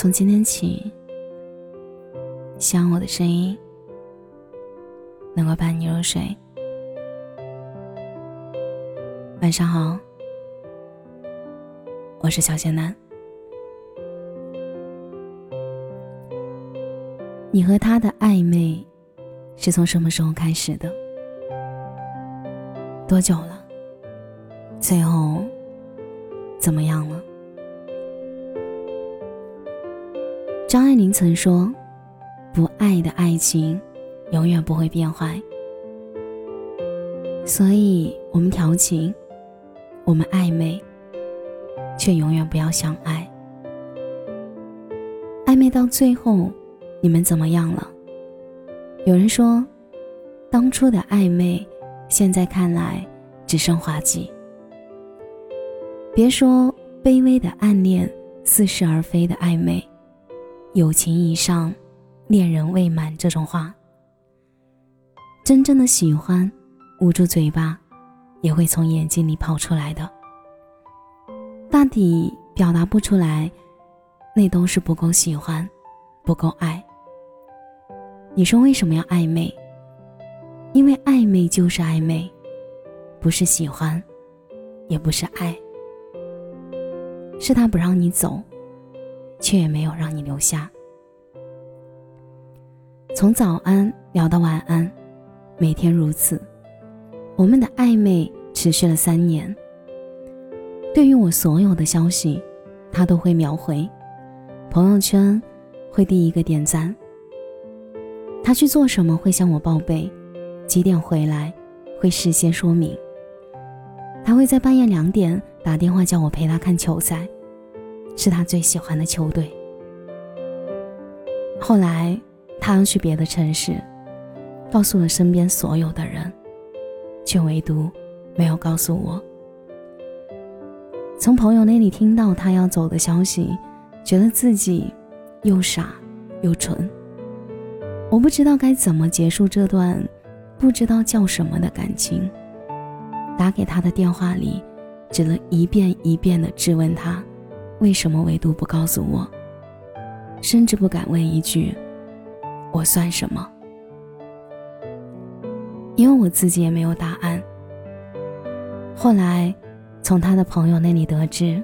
从今天起，希望我的声音能够伴你入睡。晚上好，我是小仙男。你和他的暧昧是从什么时候开始的？多久了？最后怎么样了？张爱玲曾说：“不爱的爱情，永远不会变坏。”所以，我们调情，我们暧昧，却永远不要相爱。暧昧到最后，你们怎么样了？有人说，当初的暧昧，现在看来只剩滑稽。别说卑微的暗恋，似是而非的暧昧。友情以上，恋人未满这种话，真正的喜欢，捂住嘴巴，也会从眼睛里跑出来的。大抵表达不出来，那都是不够喜欢，不够爱。你说为什么要暧昧？因为暧昧就是暧昧，不是喜欢，也不是爱，是他不让你走。却也没有让你留下。从早安聊到晚安，每天如此，我们的暧昧持续了三年。对于我所有的消息，他都会秒回，朋友圈会第一个点赞。他去做什么会向我报备，几点回来会事先说明。他会在半夜两点打电话叫我陪他看球赛。是他最喜欢的球队。后来，他要去别的城市，告诉了身边所有的人，却唯独没有告诉我。从朋友那里听到他要走的消息，觉得自己又傻又蠢。我不知道该怎么结束这段不知道叫什么的感情。打给他的电话里，只能一遍一遍的质问他。为什么唯独不告诉我？甚至不敢问一句：“我算什么？”因为我自己也没有答案。后来，从他的朋友那里得知，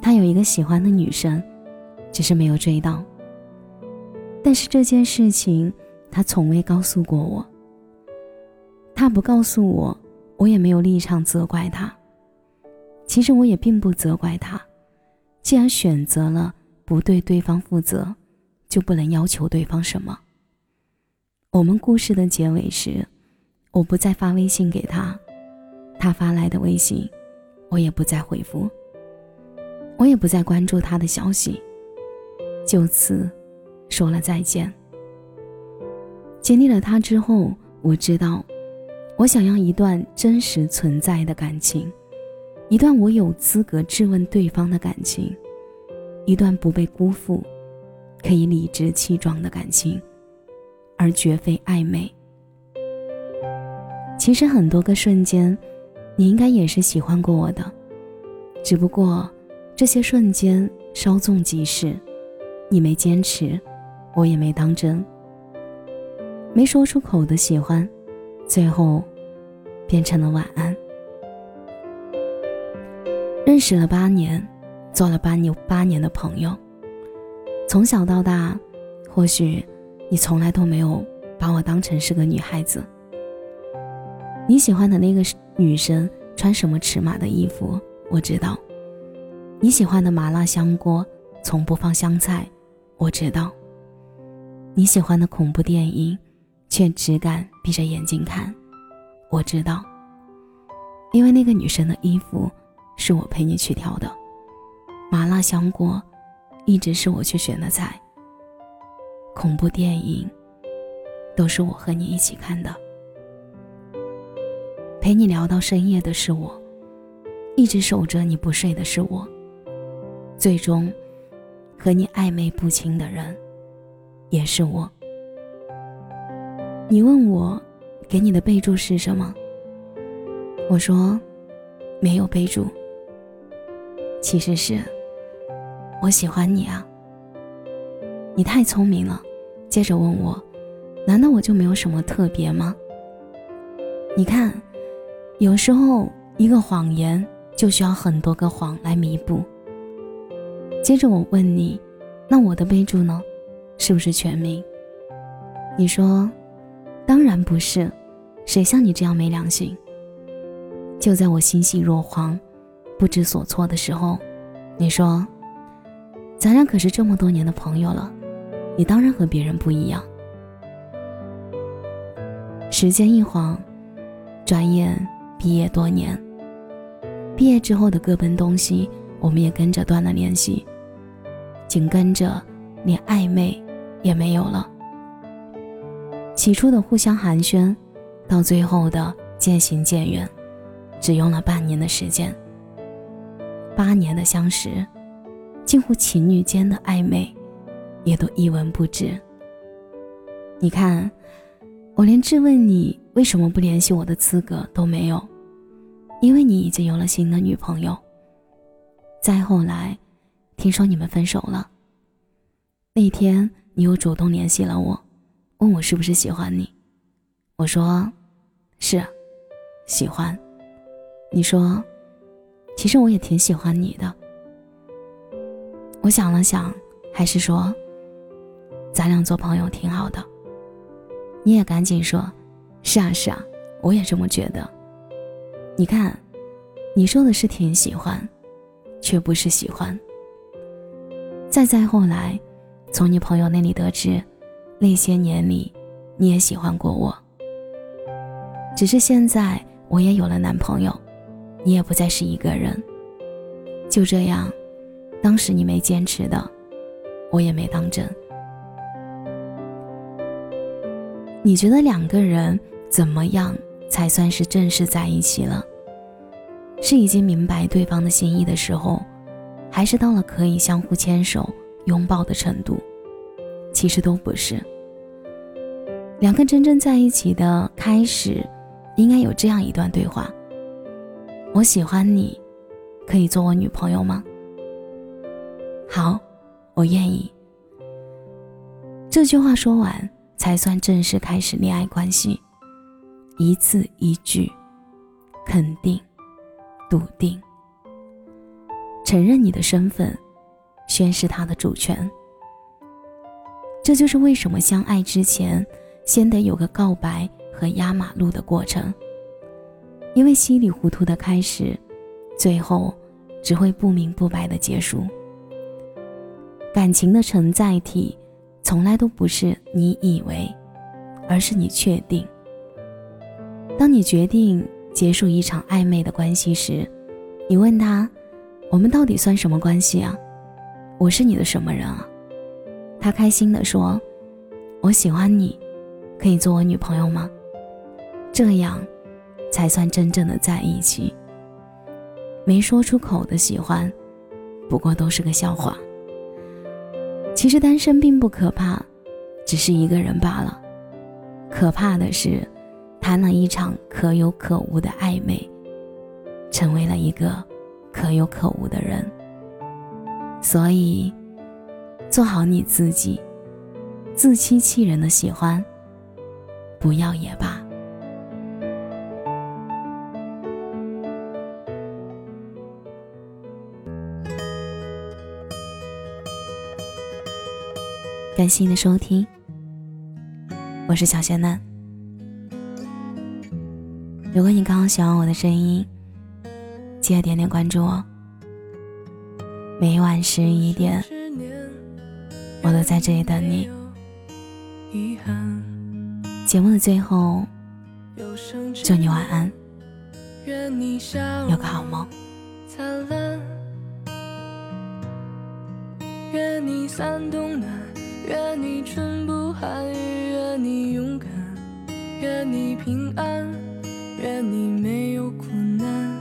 他有一个喜欢的女生，只是没有追到。但是这件事情，他从未告诉过我。他不告诉我，我也没有立场责怪他。其实我也并不责怪他。既然选择了不对对方负责，就不能要求对方什么。我们故事的结尾是，我不再发微信给他，他发来的微信，我也不再回复，我也不再关注他的消息，就此说了再见。经历了他之后，我知道，我想要一段真实存在的感情。一段我有资格质问对方的感情，一段不被辜负、可以理直气壮的感情，而绝非暧昧。其实很多个瞬间，你应该也是喜欢过我的，只不过这些瞬间稍纵即逝，你没坚持，我也没当真，没说出口的喜欢，最后变成了晚安。认识了八年，做了八年八年的朋友。从小到大，或许你从来都没有把我当成是个女孩子。你喜欢的那个女生穿什么尺码的衣服，我知道。你喜欢的麻辣香锅从不放香菜，我知道。你喜欢的恐怖电影，却只敢闭着眼睛看，我知道。因为那个女生的衣服。是我陪你去挑的，麻辣香锅一直是我去选的菜。恐怖电影都是我和你一起看的，陪你聊到深夜的是我，一直守着你不睡的是我，最终和你暧昧不清的人也是我。你问我给你的备注是什么？我说没有备注。其实是，我喜欢你啊。你太聪明了。接着问我，难道我就没有什么特别吗？你看，有时候一个谎言就需要很多个谎来弥补。接着我问你，那我的备注呢，是不是全名？你说，当然不是，谁像你这样没良心？就在我欣喜若狂、不知所措的时候，你说，咱俩可是这么多年的朋友了。你当然和别人不一样。时间一晃，转眼毕业多年。毕业之后的各奔东西，我们也跟着断了联系，紧跟着连暧昧也没有了。起初的互相寒暄，到最后的渐行渐远，只用了半年的时间。八年的相识，近乎情侣间的暧昧。也都一文不值。你看，我连质问你为什么不联系我的资格都没有，因为你已经有了新的女朋友。再后来，听说你们分手了。那天你又主动联系了我，问我是不是喜欢你。我说，是，喜欢。你说，其实我也挺喜欢你的。我想了想，还是说。咱俩做朋友挺好的，你也赶紧说，是啊是啊，我也这么觉得。你看，你说的是挺喜欢，却不是喜欢。再再后来，从你朋友那里得知，那些年里你也喜欢过我，只是现在我也有了男朋友，你也不再是一个人。就这样，当时你没坚持的，我也没当真。你觉得两个人怎么样才算是正式在一起了？是已经明白对方的心意的时候，还是到了可以相互牵手、拥抱的程度？其实都不是。两个真正在一起的开始，应该有这样一段对话：“我喜欢你，可以做我女朋友吗？”好，我愿意。这句话说完。才算正式开始恋爱关系，一字一句，肯定，笃定，承认你的身份，宣誓他的主权。这就是为什么相爱之前，先得有个告白和压马路的过程。因为稀里糊涂的开始，最后只会不明不白的结束。感情的承载体。从来都不是你以为，而是你确定。当你决定结束一场暧昧的关系时，你问他：“我们到底算什么关系啊？我是你的什么人啊？”他开心地说：“我喜欢你，可以做我女朋友吗？”这样，才算真正的在一起。没说出口的喜欢，不过都是个笑话。其实单身并不可怕，只是一个人罢了。可怕的是，谈了一场可有可无的暧昧，成为了一个可有可无的人。所以，做好你自己，自欺欺人的喜欢，不要也罢。感谢你的收听，我是小仙嫩。如果你刚刚喜欢我的声音，记得点点关注哦。每晚十一点，我都在这里等你。节目的最后，祝你晚安，有个好梦。愿你伞冬暖。愿你春不寒，愿你勇敢，愿你平安，愿你没有苦难，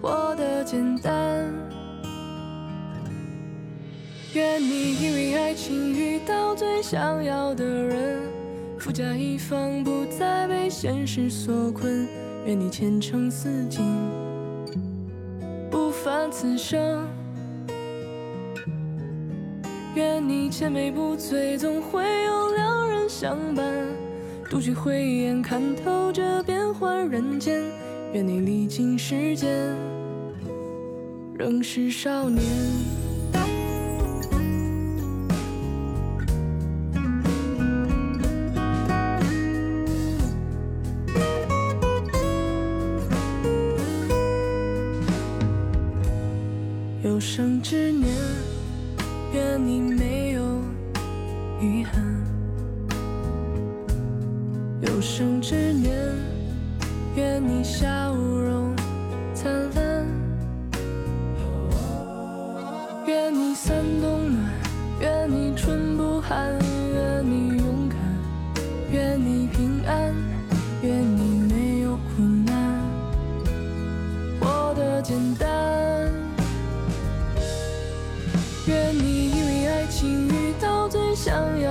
活得简单。愿你因为爱情遇到最想要的人，富甲一方，不再被现实所困。愿你前程似锦，不凡此生。愿你千杯不醉，总会有良人相伴。独具慧眼，看透这变幻人间。愿你历经世间，仍是少年。有生之年，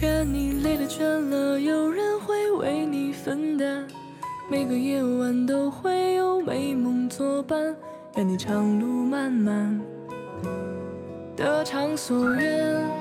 愿你累了倦了，有人会为你分担。每个夜晚都会有美梦作伴。愿你长路漫漫，得偿所愿。